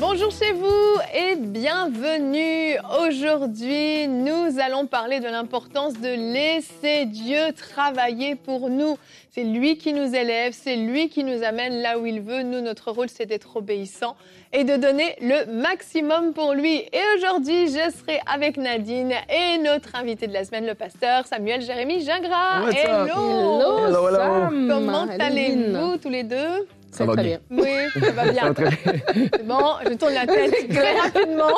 Bonjour chez vous et bienvenue. Aujourd'hui, nous allons parler de l'importance de laisser Dieu travailler pour nous. C'est lui qui nous élève, c'est lui qui nous amène là où il veut. Nous, notre rôle, c'est d'être obéissant et de donner le maximum pour lui. Et aujourd'hui, je serai avec Nadine et notre invité de la semaine, le pasteur Samuel Jérémy Gingras. Hello! Hello, hello. Sam. Comment Hello, allez-vous tous les deux? Ça va très bien. bien. Oui, ça va bien. Ça va très bien. C'est Bon, je tourne la tête très rapidement.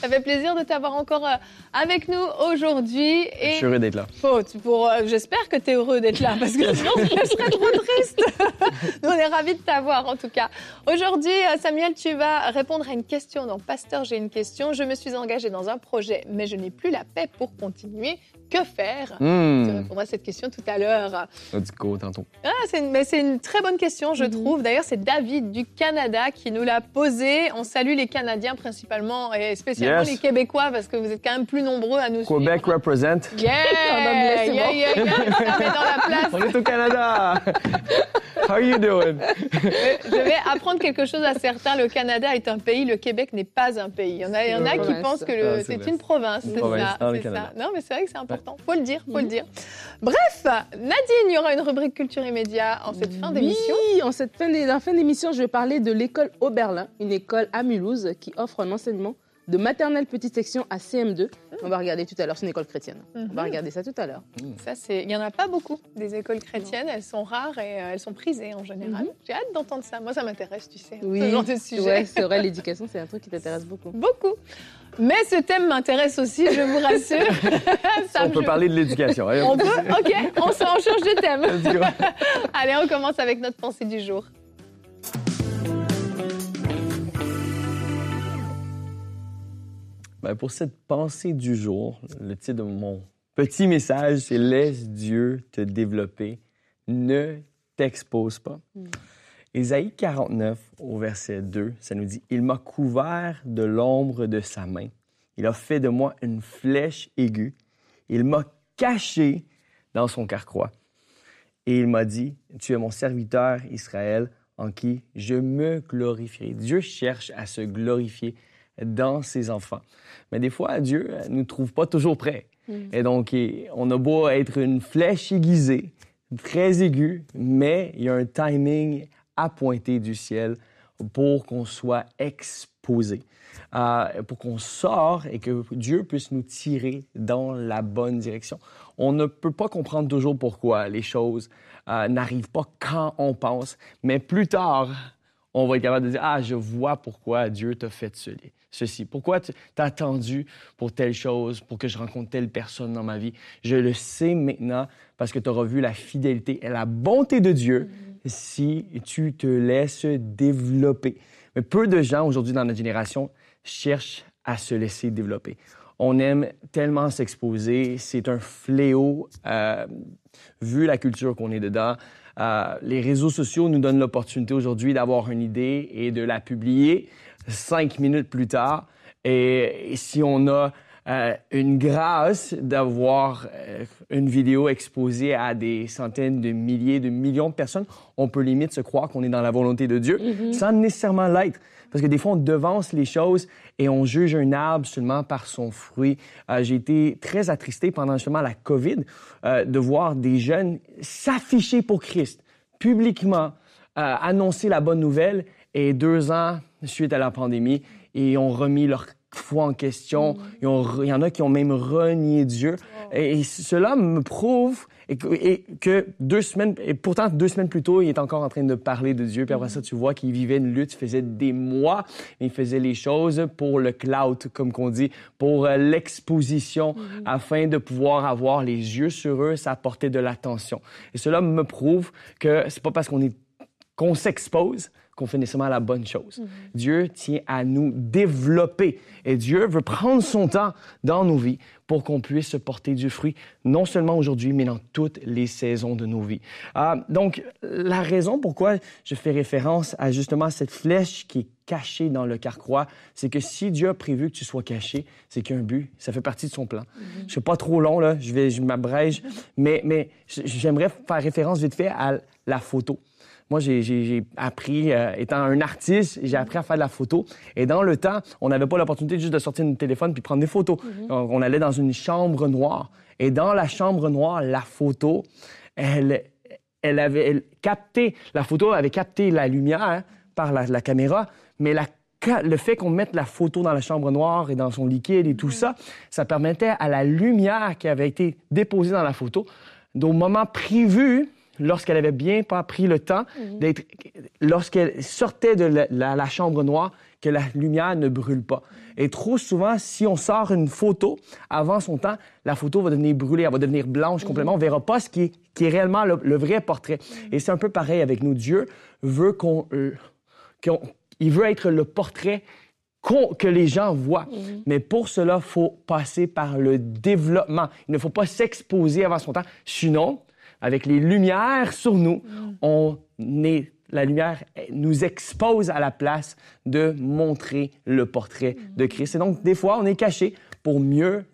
Ça fait plaisir de t'avoir encore euh, avec nous aujourd'hui. Je suis heureux d'être là. Faut- pour, euh, j'espère que tu es heureux d'être là parce que sinon je serais trop triste. Nous, on est ravis de t'avoir en tout cas. Aujourd'hui, euh, Samuel, tu vas répondre à une question dans Pasteur, j'ai une question. Je me suis engagée dans un projet, mais je n'ai plus la paix pour continuer. Que faire? Tu Hum. répondras à cette question tout à l'heure. Dit go tantôt. Ah, c'est une, mais c'est une très bonne question, je Mhm. trouve. D'ailleurs, c'est David du Canada qui nous l'a posée. On salue les Canadiens principalement et spécialement Yes. les Québécois parce que vous êtes quand même plus nombreux à nous Quebec suivre. represent. Yeah! Yeah, yeah, yeah. Ça met dans la place. On est au Canada. How you doing? Je vais apprendre quelque chose à certains. Le Canada est un pays, le Québec n'est pas un pays. Il y en a, il y en a Une qui pensent que Ah, c'est une province. C'est ça, Canada. ça. Non, mais c'est vrai que c'est important. Faut le dire, faut le dire. Bref, Nadine, il y aura une rubrique culture immédiat en cette fin Oui, en cette fin d'émission, je vais parler de l'école Oberlin, une école à Mulhouse qui offre un enseignement de maternelle petite section à CM2. On va regarder tout à l'heure, c'est une école chrétienne. On va Mhm. regarder ça tout à l'heure. Ça, c'est, il y en a pas beaucoup des écoles chrétiennes. Elles sont rares et euh, elles sont prisées en général. J'ai hâte d'entendre ça. Moi, ça m'intéresse, tu sais, Oui, ce genre de sujet. ouais, c'est vrai, l'éducation, c'est un truc qui t'intéresse beaucoup. Beaucoup. Mais ce thème m'intéresse aussi, je vous rassure. Ça On peut parler de l'éducation. Allez, On peut Ok, on, se- on change de thème. Let's go. Allez, on commence avec notre pensée du jour. Ben, pour cette pensée du jour, le titre de mon petit message, c'est Laisse Dieu te développer. Ne t'expose pas. Mm. Ésaïe 49, au verset 2, ça nous dit Il m'a couvert de l'ombre de sa main. Il a fait de moi une flèche aiguë. Il m'a caché dans son carquois. Et il m'a dit Tu es mon serviteur Israël en qui je me glorifierai. Dieu cherche à se glorifier dans ses enfants. Mais des fois, Dieu ne nous trouve pas toujours prêts. Et donc, on a beau être une flèche aiguisée, très aiguë, mais il y a un timing appointé du ciel pour qu'on soit exposé, euh, pour qu'on sorte et que Dieu puisse nous tirer dans la bonne direction. On ne peut pas comprendre toujours pourquoi les choses euh, n'arrivent pas quand on pense, mais plus tard, on va être capable de dire Ah, je vois pourquoi Dieu t'a fait ce- ceci. Pourquoi tu as attendu pour telle chose, pour que je rencontre telle personne dans ma vie? Je le sais maintenant parce que tu auras vu la fidélité et la bonté de Dieu si tu te laisses développer. Mais peu de gens aujourd'hui dans notre génération cherchent à se laisser développer. On aime tellement s'exposer, c'est un fléau euh, vu la culture qu'on est dedans. Euh, les réseaux sociaux nous donnent l'opportunité aujourd'hui d'avoir une idée et de la publier cinq minutes plus tard. Et, et si on a euh, une grâce d'avoir euh, une vidéo exposée à des centaines de milliers, de millions de personnes, on peut limite se croire qu'on est dans la volonté de Dieu sans nécessairement l'être. Parce que des fois, on devance les choses et on juge un arbre seulement par son fruit. Euh, J'ai été très attristé pendant justement la COVID euh, de voir des jeunes s'afficher pour Christ publiquement, euh, annoncer la bonne nouvelle et deux ans suite à la pandémie, ils ont remis leur foi en question. Ils ont Il y en a qui ont même renié Dieu. Et, et cela me prouve et que, et que deux semaines, et pourtant deux semaines plus tôt, il est encore en train de parler de Dieu. Puis après ça, tu vois qu'il vivait une lutte, il faisait des mois, mais il faisait les choses pour le clout, comme qu'on dit, pour euh, l'exposition, afin de pouvoir avoir les yeux sur eux, ça apportait de l'attention. Et cela me prouve que c'est pas parce qu'on est qu'on s'expose qu'on fait nécessairement la bonne chose. Dieu tient à nous développer et Dieu veut prendre son temps dans nos vies pour qu'on puisse porter du fruit, non seulement aujourd'hui, mais dans toutes les saisons de nos vies. Ah, donc, la raison pourquoi je fais référence à justement cette flèche qui est cachée dans le carquois, c'est que si Dieu a prévu que tu sois caché, c'est qu'il y a un but, ça fait partie de son plan. Je suis pas trop long, là, je, vais, je m'abrège, mais, mais j'aimerais faire référence vite fait à la photo. Moi, j'ai appris, euh, étant un artiste, j'ai appris à faire de la photo. Et dans le temps, on n'avait pas l'opportunité juste de sortir notre téléphone puis prendre des photos. Mhm. on, allait dans une chambre noire. Et dans la chambre noire, la photo, elle, elle avait capté, la photo avait capté la lumière par la, caméra, mais la le fait qu'on mette la photo dans la chambre noire et dans son liquide et tout ça, ça permettait à la lumière qui avait été déposée dans la photo, au moment prévu, lorsqu'elle avait bien pas pris le temps d'être, lorsqu'elle sortait de la, la chambre noire, que la lumière ne brûle pas. Et trop souvent, si on sort une photo avant son temps, la photo va devenir brûlée, elle va devenir blanche complètement. On verra pas ce qui est, qui est réellement le, le vrai portrait. Et c'est un peu pareil avec nous. Dieu veut qu'on, euh, il veut être le portrait que les gens voient. Mais pour cela, faut passer par le développement. Il ne faut pas s'exposer avant son temps. Sinon, avec les lumières sur nous, on est la lumière nous expose à la place de montrer le portrait de Christ. Et donc, des fois, on est caché pour mieux,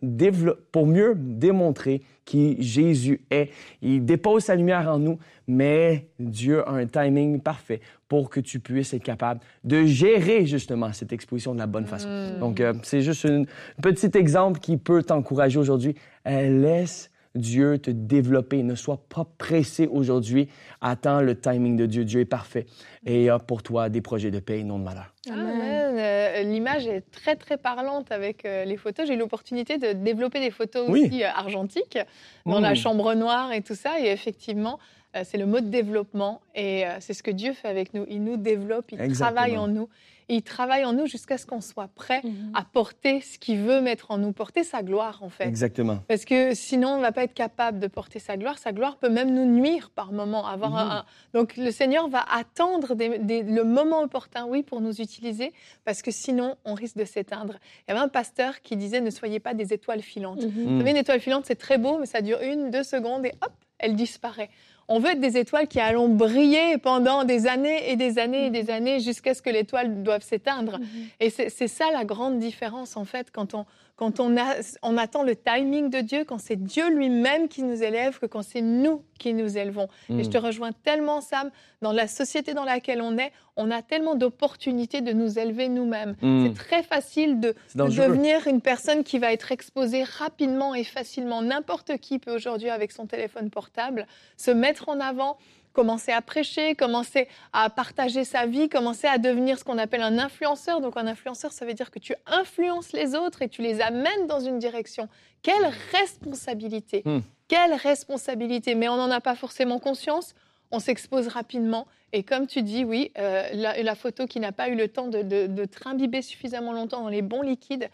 pour mieux démontrer qui Jésus est. Il dépose sa lumière en nous, mais Dieu a un timing parfait pour que tu puisses être capable de gérer justement cette exposition de la bonne façon. Donc, euh, c'est juste un petit exemple qui peut t'encourager aujourd'hui. Euh, laisse Dieu te développer. Ne sois pas pressé aujourd'hui. Attends le timing de Dieu. Dieu est parfait et il a pour toi des projets de paix et non de malheur. Amen. Euh, L'image est très très parlante avec euh, les photos. J'ai eu l'opportunité de développer des photos Oui. aussi euh, argentiques dans la chambre noire et tout ça. Et effectivement, euh, c'est le mot de développement et euh, c'est ce que Dieu fait avec nous. Il nous développe, il Exactement. travaille en nous. Et il travaille en nous jusqu'à ce qu'on soit prêt Mhm. à porter ce qu'il veut mettre en nous, porter sa gloire en fait. Exactement. Parce que sinon, on ne va pas être capable de porter sa gloire. Sa gloire peut même nous nuire par moment. Avoir un- Mhm. un- Donc le Seigneur va attendre des- des- le moment opportun, oui, pour nous utiliser, parce que sinon, on risque de s'éteindre. Il y avait un pasteur qui disait, ne soyez pas des étoiles filantes. Mhm. Vous savez, une étoile filante, c'est très beau, mais ça dure une, deux secondes et hop, elle disparaît. On veut être des étoiles qui allons briller pendant des années et des années et des années jusqu'à ce que l'étoile doive s'éteindre. Et c'est c'est ça la grande différence, en fait, quand on, quand on, a, on attend le timing de Dieu, quand c'est Dieu lui-même qui nous élève, que quand c'est nous qui nous élevons. Et je te rejoins tellement, Sam, dans la société dans laquelle on est, on a tellement d'opportunités de nous élever nous-mêmes. Mm. C'est très facile de, devenir une personne qui va être exposée rapidement et facilement. N'importe qui peut aujourd'hui, avec son téléphone portable, se mettre en avant, commencer à prêcher, commencer à partager sa vie, commencer à devenir ce qu'on appelle un influenceur. Donc un influenceur, ça veut dire que tu influences les autres et tu les amènes dans une direction. Quelle responsabilité Hmm. Quelle responsabilité Mais on n'en a pas forcément conscience. On s'expose rapidement. Et comme tu dis, oui, euh, la, la photo qui n'a pas eu le temps de, de, de trimbiber suffisamment longtemps dans les bons liquides,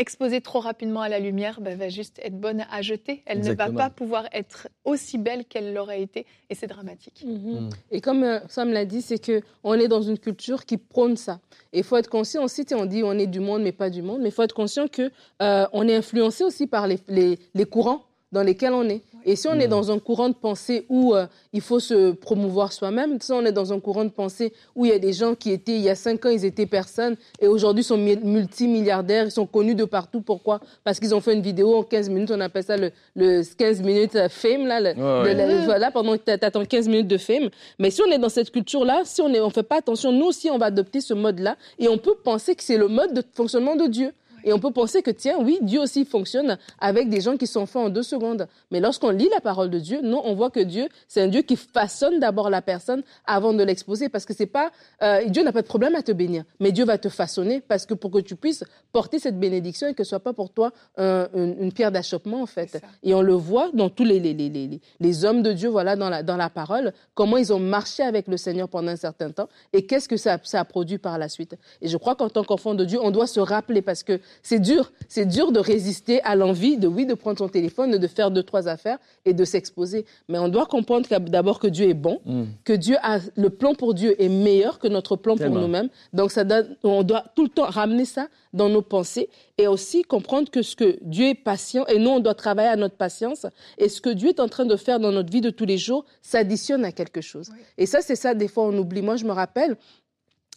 exposée trop rapidement à la lumière, ben, va juste être bonne à jeter. Elle ne va pas pouvoir être aussi belle qu'elle l'aurait été. Et c'est dramatique. Mhm. Mm. Et comme euh, Sam l'a dit, c'est que on est dans une culture qui prône ça. Et il faut être conscient aussi, on dit on est du monde mais pas du monde, mais il faut être conscient que euh, on est influencé aussi par les, les, les courants dans lesquels on est. Et si on est dans un courant de pensée où euh, il faut se promouvoir soi-même, si on est dans un courant de pensée où il y a des gens qui étaient, il y a cinq ans, ils étaient personnes et aujourd'hui sont mi- multimilliardaires, ils sont connus de partout. Pourquoi? Parce qu'ils ont fait une vidéo en 15 minutes, on appelle ça le, le 15 minutes euh, fame, là, le- Ouais, ouais. le- le- voilà, pendant que tu attends 15 minutes de fame. Mais si on est dans cette culture-là, si on ne on fait pas attention, nous aussi, on va adopter ce mode-là et on peut penser que c'est le mode de fonctionnement de Dieu. Et on peut penser que, tiens, oui, Dieu aussi fonctionne avec des gens qui sont faits en deux secondes. Mais lorsqu'on lit la parole de Dieu, non, on voit que Dieu, c'est un Dieu qui façonne d'abord la personne avant de l'exposer. Parce que c'est pas, euh, Dieu n'a pas de problème à te bénir. Mais Dieu va te façonner parce que pour que tu puisses porter cette bénédiction et que ce soit pas pour toi un- une, une pierre d'achoppement, en fait. Et on le voit dans tous les, les, les, les, les- les hommes de Dieu, voilà, dans la, dans la parole, comment ils ont marché avec le Seigneur pendant un certain temps et qu'est-ce que ça, ça a produit par la suite. Et je crois qu'en tant qu'enfant de Dieu, on doit se rappeler parce que c'est dur. C'est dur de résister à l'envie de, oui, de prendre son téléphone, de faire deux, trois affaires et de s'exposer. Mais on doit comprendre d'abord que Dieu est bon, Mm. que Dieu a, le plan pour Dieu est meilleur que notre plan Tellement. pour nous-mêmes. Donc, ça donne, on doit tout le temps ramener ça dans nos pensées et aussi comprendre que ce que Dieu est patient et nous, on doit travailler à notre patience et ce que Dieu est en train de faire dans notre vie de tous les jours s'additionne à quelque chose. Et ça, c'est ça, des fois, on oublie. Moi, je me rappelle,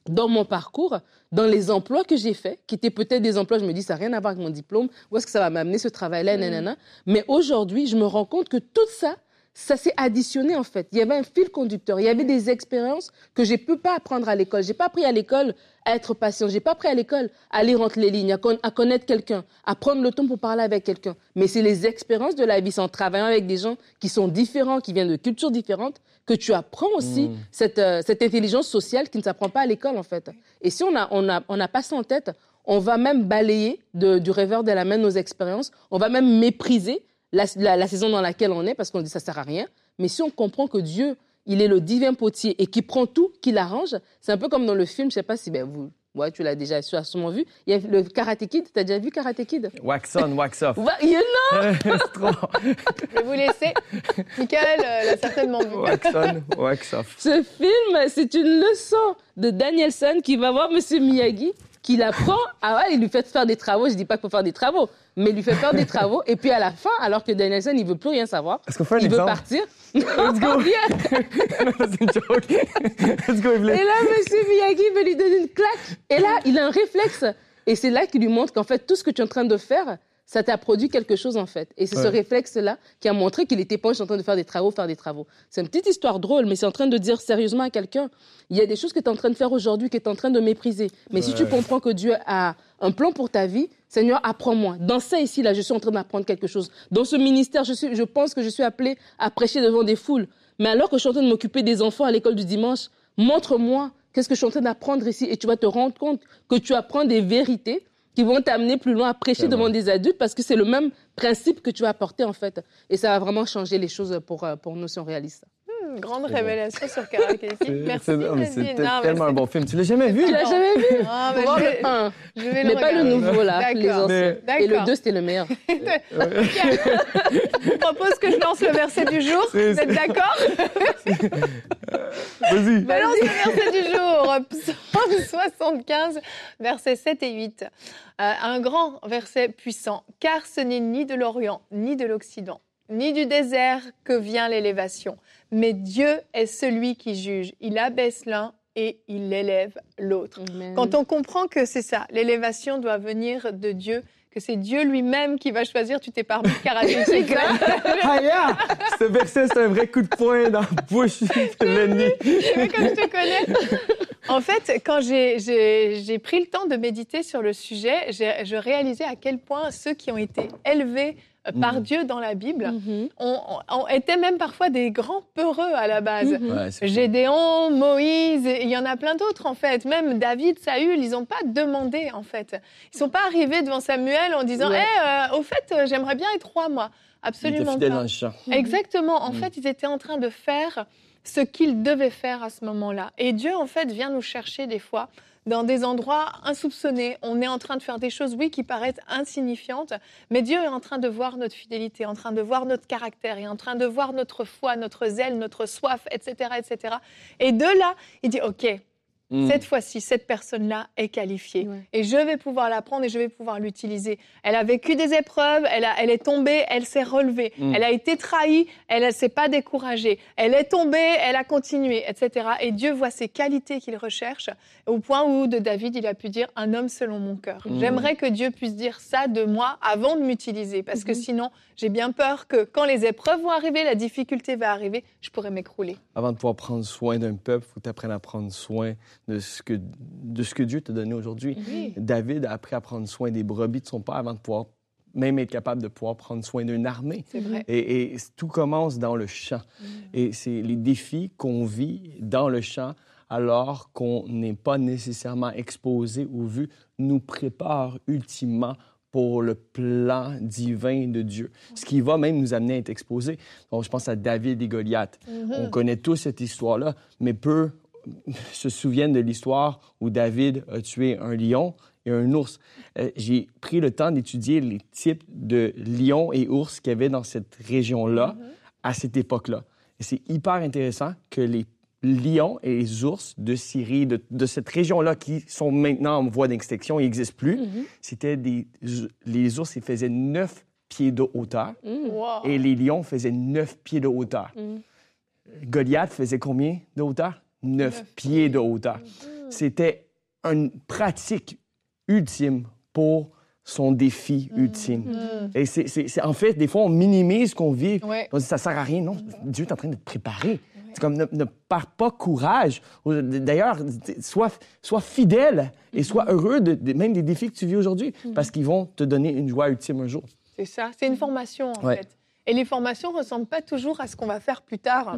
dans mon parcours, dans les emplois que j'ai faits, qui étaient peut-être des emplois, je me dis, ça n'a rien à voir avec mon diplôme, où est-ce que ça va m'amener ce travail-là, nanana. Mais aujourd'hui, je me rends compte que tout ça, ça s'est additionné en fait. Il y avait un fil conducteur, il y avait des expériences que je ne peux pas apprendre à l'école. J'ai pas appris à l'école à être patient, j'ai pas appris à l'école à lire entre les lignes, à, con- à connaître quelqu'un, à prendre le temps pour parler avec quelqu'un. Mais c'est les expériences de la vie, c'est en travaillant avec des gens qui sont différents, qui viennent de cultures différentes, que tu apprends aussi cette, euh, cette intelligence sociale qui ne s'apprend pas à l'école en fait. Et si on a, on a, on a pas ça en tête, on va même balayer de- du revers de la main nos expériences, on va même mépriser la, la- la saison dans laquelle on est parce qu'on dit ça sert à rien. Mais si on comprend que Dieu, il est le divin potier et qui prend tout, qui l'arrange, c'est un peu comme dans le film, je sais pas si ben, vous, ouais, tu l'as déjà sûrement vu, il y a le Karate Kid, tu as déjà vu Karate Kid? Wax on, wax off. Ouais, you know C'est trop. Je vais vous laisser. Michael euh, l'a certainement vu. Wax on, wax off. Ce film, c'est une leçon de Danielson qui va voir Monsieur Miyagi, qui l'apprend. Ah ouais, il lui fait faire des travaux. Je dis pas qu'il faut faire des travaux, mais il lui fait faire des travaux. Et puis à la fin, alors que Danielson, il veut plus rien savoir, Est-ce qu'on fait un il veut exemple? partir. Let's go. C'est une joke. Let's go. Et là, Monsieur Miyagi veut lui donner une claque. Et là, il a un réflexe. Et c'est là qu'il lui montre qu'en fait, tout ce que tu es en train de faire, ça t'a produit quelque chose en fait. Et c'est ce réflexe-là qui a montré qu'il était pas en train de faire des travaux, faire des travaux. C'est une petite histoire drôle, mais c'est en train de dire sérieusement à quelqu'un, il y a des choses que tu es en train de faire aujourd'hui, que tu es en train de mépriser. Mais si tu comprends que Dieu a un plan pour ta vie, Seigneur, apprends-moi. Dans ça ici, là, je suis en train d'apprendre quelque chose. Dans ce ministère, je, suis, je pense que je suis appelé à prêcher devant des foules. Mais alors que je suis en train de m'occuper des enfants à l'école du dimanche, montre-moi qu'est-ce que je suis en train d'apprendre ici. Et tu vas te rendre compte que tu apprends des vérités qui vont t'amener plus loin à prêcher devant des adultes parce que c'est le même principe que tu vas apporter en fait. Et ça va vraiment changer les choses pour, euh, pour nous si on réalise ça. Une grande bon. révélation sur. C'est- Merci. c'est- tellement un bon film. Tu l'as jamais vu? Tu l'as jamais vu? Ah, voir je le vais- 1, Je vais le mais pas le nouveau là, les D'accord. anciens. Mais- Et le D'accord. 2 c'était le meilleur. Je propose que je lance le verset du jour. Vous êtes d'accord? Vas-y. Je lance le verset du jour. Psaume 75, versets 7 et 8. Euh, un grand verset puissant. Car ce n'est ni de l'Orient, ni de l'Occident, ni du désert que vient l'élévation. Mais Dieu est celui qui juge. Il abaisse l'un et il élève l'autre. Quand on comprend que c'est ça, l'élévation doit venir de Dieu, que c'est Dieu lui-même qui va choisir, tu t'es parmi Karate Kid, là. Ah, yeah! Ce verset, c'est un vrai coup de poing dans la bouche de l'ennemi. Mais comme je te connais. En fait, quand j'ai- j'ai j'ai pris le temps de méditer sur le sujet, je réalisais à quel point ceux qui ont été élevés par Mhm. Dieu dans la Bible Mhm. ont, ont- étaient même parfois des grands peureux à la base. Mhm. Ouais, Gédéon, Moïse, il y en a plein d'autres en fait. Même David, Saül, ils n'ont pas demandé en fait. Ils sont pas arrivés devant Samuel en disant Ouais. Eh, euh, au fait, euh, j'aimerais bien être roi, moi. Était Absolument pas. dans le champ. Exactement. En Mhm. fait, ils étaient en train de faire ce qu'ils devaient faire à ce moment-là. Et Dieu, en fait, vient nous chercher des fois dans des endroits insoupçonnés. On est en train de faire des choses, oui, qui paraissent insignifiantes, mais Dieu est en train de voir notre fidélité, en train de voir notre caractère, et en train de voir notre foi, notre zèle, notre soif, etc., etc. Et de là, il dit, OK, Mm. cette fois-ci, cette personne-là est qualifiée. Ouais. Et je vais pouvoir l'apprendre et je vais pouvoir l'utiliser. Elle a vécu des épreuves, elle, a- elle est tombée, elle s'est relevée. Mm. Elle a été trahie, elle ne s'est pas découragée. Elle est tombée, elle a continué, etc. Et Dieu voit ces qualités qu'il recherche, au point où de David, il a pu dire un homme selon mon cœur. Mm. J'aimerais que Dieu puisse dire ça de moi avant de m'utiliser, parce que Mhm. sinon, j'ai bien peur que quand les épreuves vont arriver, la difficulté va arriver, je pourrais m'écrouler. Avant de pouvoir prendre soin d'un peuple, il faut que tu apprennes à prendre soin de ce que, de ce que Dieu t'a donné aujourd'hui. Oui. David a appris à prendre soin des brebis de son père avant de pouvoir même être capable de pouvoir prendre soin d'une armée. C'est vrai. Et, et tout commence dans le champ. Et c'est les défis qu'on vit dans le champ alors qu'on n'est pas nécessairement exposé ou vu nous prépare ultimement pour le plan divin de Dieu, ce qui va même nous amener à être exposés. Donc, je pense à David et Goliath. Mhm. On connaît tous cette histoire-là, mais peu se souviennent de l'histoire où David a tué un lion et un ours. Euh, J'ai pris le temps d'étudier les types de lions et ours qu'il y avait dans cette région-là à cette époque-là. Et c'est hyper intéressant que les lions et les ours de Syrie, de, de cette région-là, qui sont maintenant en voie d'extinction, ils n'existent plus, c'était des... Les ours, ils faisaient 9 pieds de hauteur Wow. et les lions faisaient 9 pieds de hauteur. Mm. Goliath faisait combien de hauteur? 9 Neuf pieds de hauteur. C'était une pratique ultime pour son défi ultime. Et c'est, en fait, des fois, on minimise ce qu'on vit. Ouais. On dit, ça sert à rien. Non, Dieu est en train de te préparer. C'est comme ne, ne perds pas courage. D'ailleurs, sois, sois fidèle et sois heureux de, de- même des défis que tu vis aujourd'hui parce qu'ils vont te donner une joie ultime un jour. C'est ça, c'est une formation en Ouais. fait. Et les formations ne ressemblent pas toujours à ce qu'on va faire plus tard.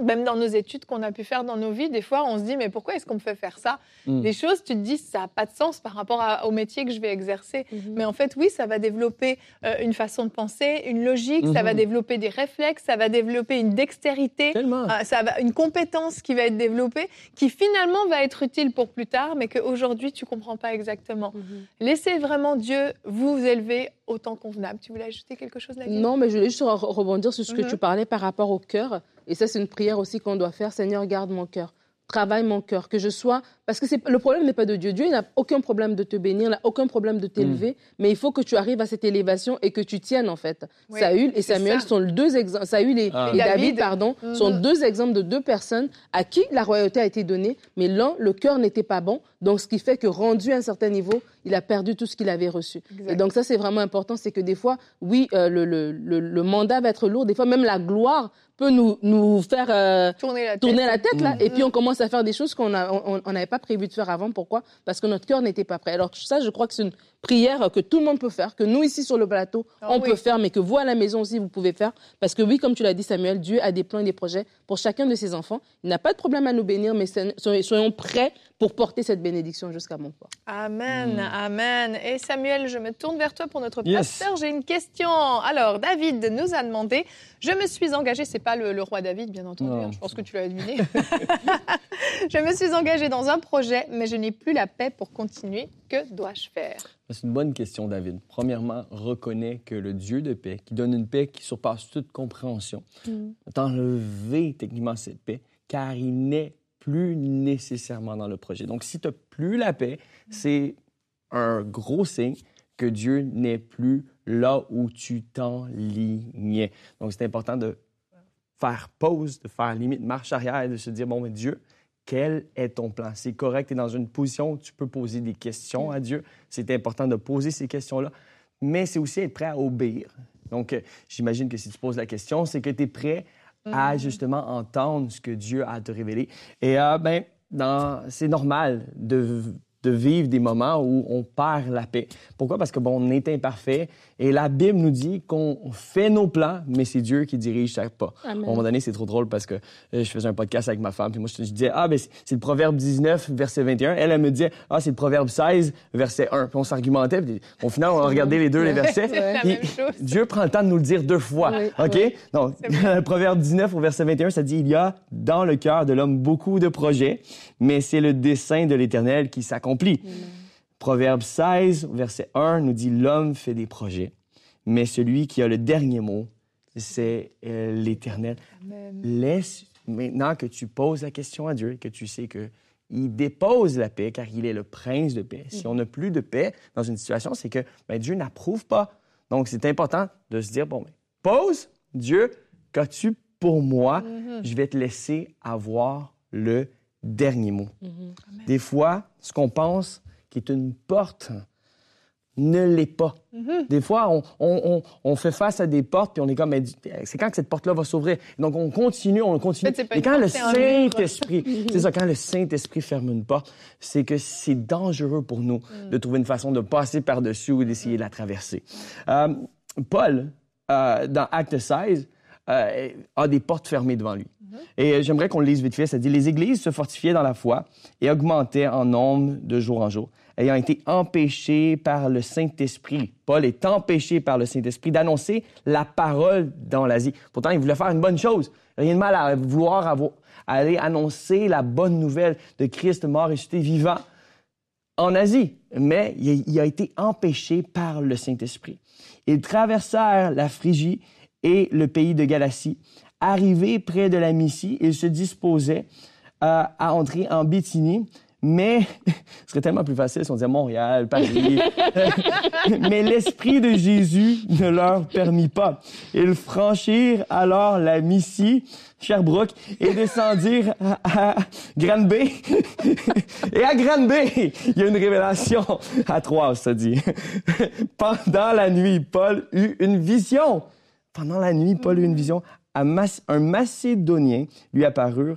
Même dans nos études qu'on a pu faire dans nos vies, des fois on se dit mais pourquoi est-ce qu'on me fait faire ça? Mm. Des choses, tu te dis ça n'a pas de sens par rapport à- au métier que je vais exercer. Mhm. Mais en fait oui, ça va développer euh, une façon de penser, une logique, ça va Mhm. développer des réflexes, ça va développer une dextérité. Euh, ça va, une compétence qui va être développée, qui finalement va être utile pour plus tard, mais qu'aujourd'hui tu comprends pas exactement. Mhm. Laissez vraiment Dieu vous élever au temps convenable. Tu voulais ajouter quelque chose là Non, mais je voulais juste re- rebondir sur ce que Mhm. tu parlais par rapport au cœur. Et ça, c'est une prière aussi qu'on doit faire. Seigneur, garde mon cœur. Travaille mon cœur. Que je sois. Parce que c'est- le problème n'est pas de Dieu. Dieu n'a aucun problème de te bénir, il n'a aucun problème de t'élever. Mais il faut que tu arrives à cette élévation et que tu tiennes, en fait. Oui, Saül et Samuel ça. sont deux exemples. Saül et, Ah. et David, David. pardon, Mhm. sont deux exemples de deux personnes à qui la royauté a été donnée. Mais l'un, le cœur n'était pas bon. Donc, ce qui fait que rendu à un certain niveau, il a perdu tout ce qu'il avait reçu. Exact. Et donc ça, c'est vraiment important, c'est que des fois, oui, euh, le, le, le, le mandat va être lourd, des fois même la gloire peut nous, nous faire euh, Tourner la tête. tourner la tête, là, Mm. et puis on commence à faire des choses qu'on a- on on n'avait pas prévu de faire avant. Pourquoi? Parce que notre cœur n'était pas prêt. Alors ça, je crois que c'est une prière que tout le monde peut faire, que nous ici sur le plateau, Ah on oui. peut faire, mais que vous à la maison aussi, vous pouvez faire. Parce que oui, comme tu l'as dit Samuel, Dieu a des plans et des projets pour chacun de ses enfants. Il n'a pas de problème à nous bénir, mais soyons prêts pour porter cette bénédiction jusqu'à mon corps. Amen, amen. Et Samuel, je me tourne vers toi pour notre Yes. pasteur. J'ai une question. Alors, David nous a demandé, je me suis engagé, c'est pas le, le roi David, bien entendu, hein, je pense que tu l'as deviné. je me suis engagé dans un projet, mais je n'ai plus la paix pour continuer. Que dois-je faire? C'est une bonne question, David. Premièrement, reconnais que le Dieu de paix, qui donne une paix qui surpasse toute compréhension, va t'enlever techniquement cette paix, car il n'est plus nécessairement dans le projet. Donc, si tu n'as plus la paix, c'est un gros signe que Dieu n'est plus là où tu t'enlignais. Donc, c'est important de faire pause, de faire limite marche arrière et de se dire, bon, mais Dieu, quel est ton plan? C'est correct, tu es dans une position où tu peux poser des questions à Dieu. C'est important de poser ces questions-là, mais c'est aussi être prêt à obéir. Donc, euh, j'imagine que si tu poses la question, c'est que tu es prêt à justement entendre ce que Dieu a à te révéler. Et euh, ben, c'est normal de, de vivre des moments où on perd la paix. Pourquoi? Parce que bon, on est imparfait et la Bible nous dit qu'on fait nos plans, mais c'est Dieu qui dirige chaque pas. Amen. À un moment donné, c'est trop drôle parce que euh, je faisais un podcast avec ma femme, puis moi, je, disais, ah, ben, c'est le proverbe 19, verset 21. Elle, elle me disait, ah, c'est le proverbe 16, verset 1. Puis on s'argumentait, puis au final, on a regardé les deux, les versets. C'est la Puis même chose. Dieu prend le temps de nous le dire deux fois. Oui, OK? oui. Donc, le proverbe 19 au verset 21, ça dit, il y a dans le cœur de l'homme beaucoup de projets, mais c'est le dessein de l'Éternel qui s'accomplit. Proverbe 16, verset 1, nous dit, l'homme fait des projets, mais celui qui a le dernier mot, c'est euh, l'Éternel. Laisse maintenant que tu poses la question à Dieu, que tu sais que il dépose la paix car il est le prince de paix. Si on n'a plus de paix dans une situation, c'est que ben, Dieu n'approuve pas. Donc, c'est important de se dire, bon, ben, pause, Dieu, qu'as-tu pour moi? Je vais te laisser avoir le dernier mot. Des fois, ce qu'on pense qui est une porte ne l'est pas. Des fois, on, on- on- on fait face à des portes, puis on est comme, c'est quand que cette porte-là va s'ouvrir? Donc, on continue, on continue. Et quand le. Saint-Esprit, c'est ça, quand le Saint-Esprit ferme une porte, c'est que c'est dangereux pour nous de trouver une façon de passer par-dessus ou d'essayer de la traverser. Euh, Paul, euh, dans Acte 16, euh, a des portes fermées devant lui. Et euh, j'aimerais qu'on le lise vite fait. Ça dit Les églises se fortifiaient dans la foi et augmentaient en nombre de jour en jour, ayant été empêchées par le Saint-Esprit. Paul est empêché par le Saint-Esprit d'annoncer la parole dans l'Asie. Pourtant, il voulait faire une bonne chose. Rien de mal à vouloir aller annoncer la bonne nouvelle de Christ mort et ressuscité vivant en Asie, mais il a été empêché par le Saint-Esprit. Ils traversèrent la Phrygie et le pays de Galatie. Arrivés près de la Mysie, ils se disposaient à entrer en Bithynie, mais ce serait tellement plus facile si on disait Montréal, Paris. mais l'Esprit de Jésus ne leur permit pas. Ils franchirent alors la Missy, Sherbrooke, et descendirent à, Granby. et à Granby, il y a une révélation à trois, ça dit. Pendant la nuit, Paul eut une vision. Pendant la nuit, Paul eut une vision. Un Macédonien lui apparut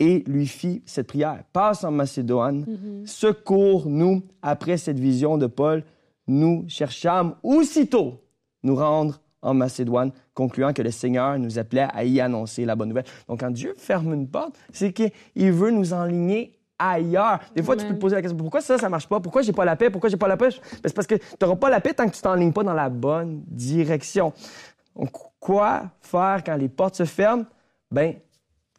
et lui fit cette prière. Passe en Macédoine, mm-hmm. secours-nous après cette vision de Paul. Nous cherchâmes aussitôt nous rendre en Macédoine, concluant que le Seigneur nous appelait à y annoncer la bonne nouvelle. Donc, quand Dieu ferme une porte, c'est qu'il veut nous enligner ailleurs. Des fois, tu peux te poser la question pourquoi ça, ça marche pas? Pourquoi j'ai pas la paix? Pourquoi j'ai pas la paix ben, C'est parce que tu n'auras pas la paix tant que tu t'enlignes pas dans la bonne direction. Donc, quoi faire quand les portes se ferment? Ben,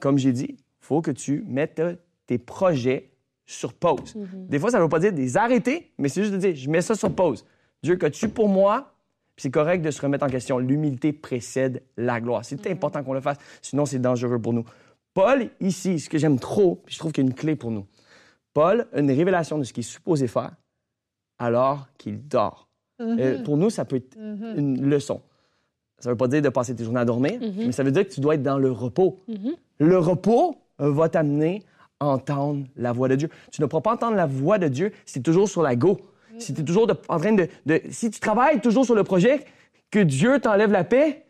comme j'ai dit, faut que tu mettes tes projets sur pause. Mhm. Des fois, ça ne veut pas dire des arrêter, mais c'est juste de dire, je mets ça sur pause. Dieu, que tu pour moi? c'est correct de se remettre en question. L'humilité précède la gloire. C'est mhm. important qu'on le fasse, sinon c'est dangereux pour nous. Paul, ici, ce que j'aime trop, je trouve qu'il y a une clé pour nous. Paul a une révélation de ce qu'il est supposé faire alors qu'il dort. Mhm. Euh, pour nous, ça peut être une leçon. Ça ne veut pas dire de passer tes journées à dormir, mais ça veut dire que tu dois être dans le repos. Le repos, euh, va t'amener à entendre la voix de Dieu. Tu ne pourras pas entendre la voix de Dieu si tu es toujours sur la go. Si tu toujours en train de, Si tu travailles toujours sur le projet, que Dieu t'enlève la paix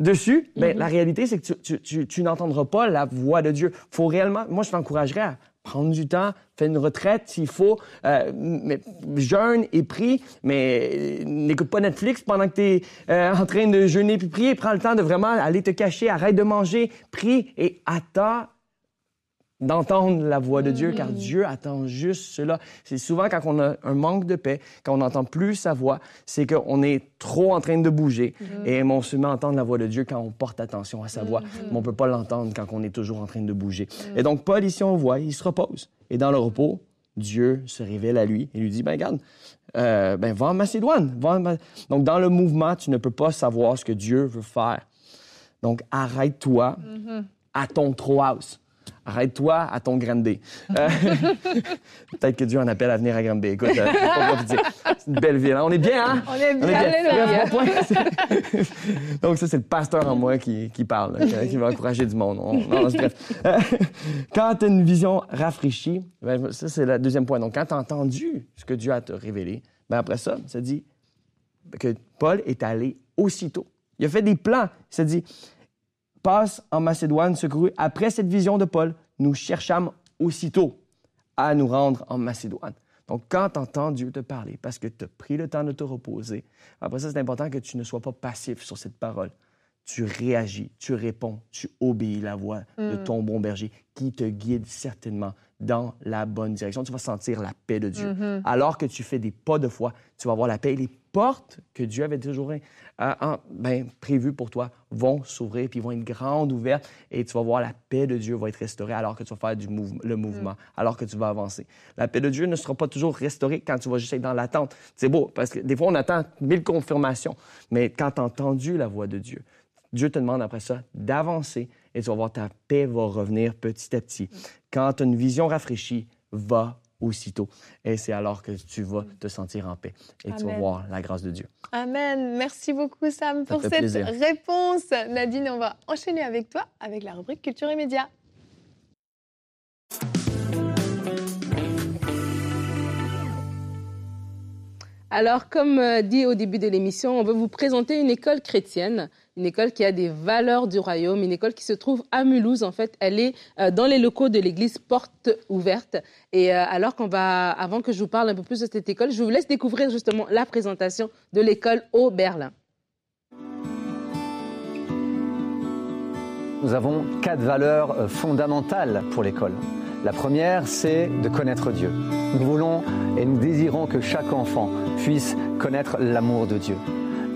dessus, ben, la réalité, c'est que tu, tu, tu, n'entendras pas la voix de Dieu. faut réellement... Moi, je t'encouragerais à prendre du temps, faire une retraite s'il faut, euh, mais, jeûne et prie, mais n'écoute pas Netflix pendant que tu es euh, en train de jeûner puis prier. Prends le temps de vraiment aller te cacher, arrête de manger, prie et attends d'entendre la voix de Dieu, car mm. Dieu attend juste cela. C'est souvent quand on a un manque de paix, quand on n'entend plus sa voix, c'est qu'on est trop en train de bouger mm-hmm. et on se met à entendre la voix de Dieu quand on porte attention à sa voix, mm-hmm. mais on peut pas l'entendre quand on est toujours en train de bouger. Mm. Et donc Paul ici on voit, il se repose et dans le repos, Dieu se révèle à lui et lui dit ben regarde, euh, ben va en Macédoine, va donc dans le mouvement, tu ne peux pas savoir ce que Dieu veut faire. Donc arrête-toi mm-hmm. à ton trop house arrête-toi à ton Granby. Euh, peut-être que Dieu en appelle à venir à Granby. Écoute, euh, c'est une belle ville. Hein? On est bien, hein? On est bien. Donc, ça, c'est le pasteur en moi qui, parle, qui va encourager du monde. Non, bref. Euh, quand tu as une vision rafraîchie, ben, ça, c'est le deuxième point. Donc, quand tu as entendu ce que Dieu a te révélé, ben après ça, ça dit que Paul est allé aussitôt. Il a fait des plans. Il s'est dit, passe en Macédoine secouru. Après cette vision de Paul, nous cherchâmes aussitôt à nous rendre en Macédoine. Donc, quand tu entends Dieu te parler, parce que tu as pris le temps de te reposer, après ça, c'est important que tu ne sois pas passif sur cette parole. Tu réagis, tu réponds, tu obéis la voix de mm. ton bon berger qui te guide certainement dans la bonne direction. Tu vas sentir la paix de Dieu. Mm-hmm. Alors que tu fais des pas de foi, tu vas voir la paix. Les portes que Dieu avait toujours euh, ben, prévues pour toi vont s'ouvrir, puis vont être grandes ouvertes, et tu vas voir la paix de Dieu va être restaurée alors que tu vas faire du le mouvement, mm. alors que tu vas avancer. La paix de Dieu ne sera pas toujours restaurée quand tu vas juste être dans l'attente. C'est beau, parce que des fois, on attend mille confirmations, mais quand tu as entendu la voix de Dieu, Dieu te demande après ça d'avancer et tu vas voir ta paix va revenir petit à petit. Quand tu as une vision rafraîchie, va aussitôt. Et c'est alors que tu vas te sentir en paix et tu vas voir la grâce de Dieu. Amen. Merci beaucoup, Sam, pour cette réponse. Nadine, on va enchaîner avec toi avec la rubrique Culture et Médias. Alors, comme euh, dit au début de l'émission, on veut vous présenter une école chrétienne une école qui a des valeurs du royaume, une école qui se trouve à Mulhouse. En fait, elle est euh, dans les locaux de l'église Porte Ouverte. Et euh, alors qu'on va, avant que je vous parle un peu plus de cette école, je vous laisse découvrir justement la présentation de l'école au Berlin. Nous avons quatre valeurs fondamentales pour l'école. La première, c'est de connaître Dieu. Nous voulons et nous désirons que chaque enfant puisse connaître l'amour de Dieu.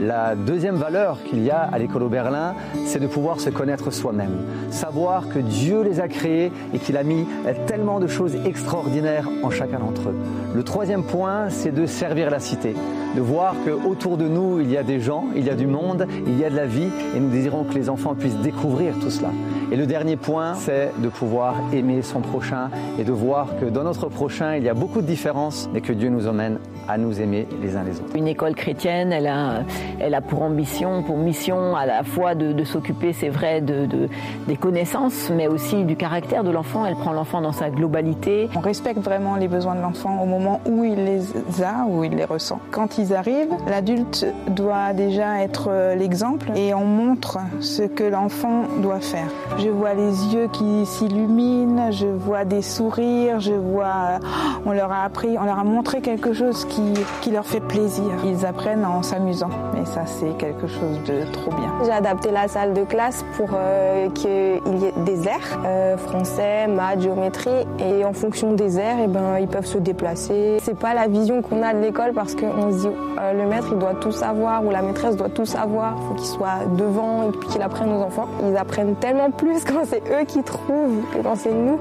La deuxième valeur qu'il y a à l'école au Berlin, c'est de pouvoir se connaître soi-même. Savoir que Dieu les a créés et qu'il a mis tellement de choses extraordinaires en chacun d'entre eux. Le troisième point, c'est de servir la cité de voir qu'autour de nous, il y a des gens, il y a du monde, il y a de la vie, et nous désirons que les enfants puissent découvrir tout cela. Et le dernier point, c'est de pouvoir aimer son prochain et de voir que dans notre prochain, il y a beaucoup de différences, mais que Dieu nous emmène à nous aimer les uns les autres. Une école chrétienne, elle a, elle a pour ambition, pour mission à la fois de, s'occuper, c'est vrai, de, de, des connaissances, mais aussi du caractère de l'enfant. Elle prend l'enfant dans sa globalité. On respecte vraiment les besoins de l'enfant au moment où il les a, où il les ressent. Quand ils arrivent, l'adulte doit déjà être l'exemple et on montre ce que l'enfant doit faire. Je vois les yeux qui s'illuminent, je vois des sourires, je vois, on leur a appris, on leur a montré quelque chose qui, qui leur fait plaisir. Ils apprennent en s'amusant. Et ça, c'est quelque chose de trop bien. J'ai adapté la salle de classe pour euh, qu'il y ait des airs, euh, français, maths, géométrie. Et en fonction des airs, et ben, ils peuvent se déplacer. C'est pas la vision qu'on a de l'école parce qu'on se dit, euh, le maître, il doit tout savoir ou la maîtresse doit tout savoir. Il faut qu'il soit devant et puis qu'il apprenne aux enfants. Ils apprennent tellement plus quand c'est eux qui trouvent que quand c'est nous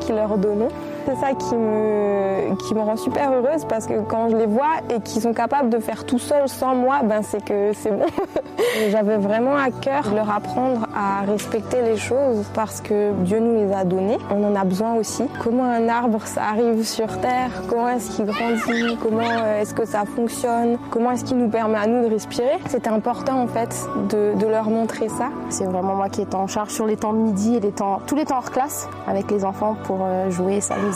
qui leur donnons. C'est ça qui me, qui me rend super heureuse parce que quand je les vois et qu'ils sont capables de faire tout seuls sans moi, ben c'est que c'est bon. J'avais vraiment à cœur de leur apprendre à respecter les choses parce que Dieu nous les a donnés. On en a besoin aussi. Comment un arbre ça arrive sur terre? Comment est-ce qu'il grandit? Comment est-ce que ça fonctionne? Comment est-ce qu'il nous permet à nous de respirer? C'était important en fait de, de leur montrer ça. C'est vraiment moi qui est en charge sur les temps de midi et les temps, tous les temps hors classe avec les enfants pour jouer, s'amuser,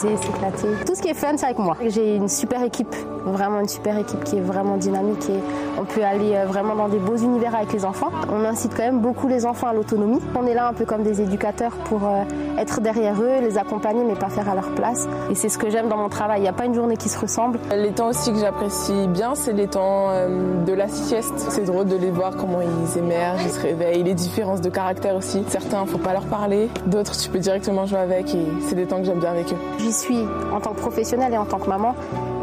Tout ce qui est fun, c'est avec moi. J'ai une super équipe, vraiment une super équipe qui est vraiment dynamique et on peut aller vraiment dans des beaux univers avec les enfants. On incite quand même beaucoup les enfants à l'autonomie. On est là un peu comme des éducateurs pour être derrière eux, les accompagner mais pas faire à leur place. Et c'est ce que j'aime dans mon travail. Il n'y a pas une journée qui se ressemble. Les temps aussi que j'apprécie bien, c'est les temps de la sieste. C'est drôle de les voir comment ils émergent, ils se réveillent, les différences de caractère aussi. Certains, faut pas leur parler. D'autres, tu peux directement jouer avec et c'est des temps que j'aime bien avec eux. J'y suis en tant que professionnelle et en tant que maman.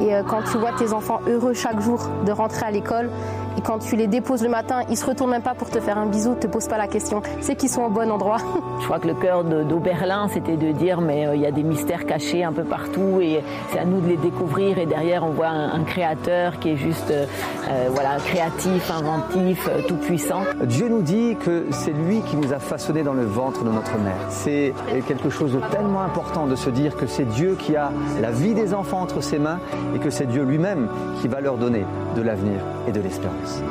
Et quand tu vois tes enfants heureux chaque jour de rentrer à l'école, et quand tu les déposes le matin, ils se retournent même pas pour te faire un bisou, te pose pas la question. C'est qu'ils sont au bon endroit. Je crois que le cœur d'Oberlin, c'était de dire, mais il y a des mystères cachés un peu partout et c'est à nous de les découvrir. Et derrière, on voit un, un créateur qui est juste, euh, voilà, créatif, inventif, euh, tout puissant. Dieu nous dit que c'est lui qui nous a façonnés dans le ventre de notre mère. C'est quelque chose de tellement important de se dire que c'est Dieu qui a la vie des enfants entre ses mains et que c'est Dieu lui-même qui va leur donner de l'avenir et de l'espérance.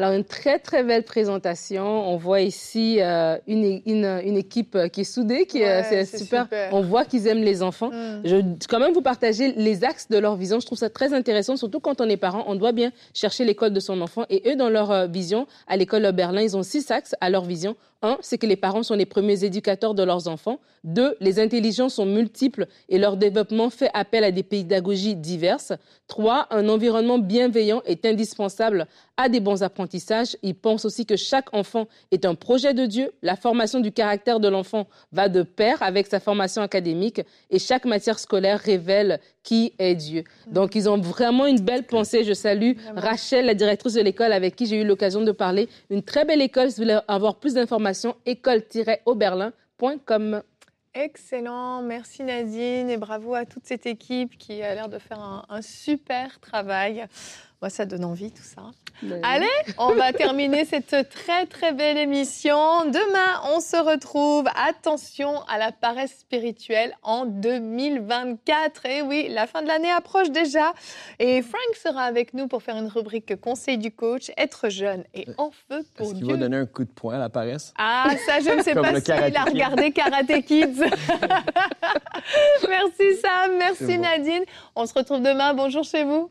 Alors, une très, très belle présentation. On voit ici euh, une, une, une, équipe qui est soudée, qui Ouais, c'est super. super. On voit qu'ils aiment les enfants. Mm. Je vais quand même vous partager les axes de leur vision. Je trouve ça très intéressant, surtout quand on est parent. On doit bien chercher l'école de son enfant. Et eux, dans leur euh, vision, à l'école de Berlin, ils ont six axes à leur vision. Un, c'est que les parents sont les premiers éducateurs de leurs enfants. Deux, les intelligences sont multiples et leur développement fait appel à des pédagogies diverses. Trois, un environnement bienveillant est indispensable à des bons apprentissages. Ils pensent aussi que chaque enfant est un projet de Dieu. La formation du caractère de l'enfant va de pair avec sa formation académique et chaque matière scolaire révèle qui est Dieu. Donc, ils ont vraiment une belle pensée. Je salue Rachel, la directrice de l'école avec qui j'ai eu l'occasion de parler. Une très belle école. Si vous voulez avoir plus d'informations, école-oberlin.com. Excellent, merci Nadine et bravo à toute cette équipe qui a l'air de faire un, un super travail. Moi, ça donne envie tout ça. Allez, on va terminer cette très très belle émission. Demain, on se retrouve. Attention à la paresse spirituelle en 2024. Et oui, la fin de l'année approche déjà. Et Frank sera avec nous pour faire une rubrique Conseil du coach, être jeune et en feu pour Est-ce qu'il Dieu. va donner un coup de poing à la paresse? Ah, ça, je ne sais Comme pas le s'il Karate a regardé Karate Kids. merci Sam, merci bon. Nadine. On se retrouve demain. Bonjour chez vous.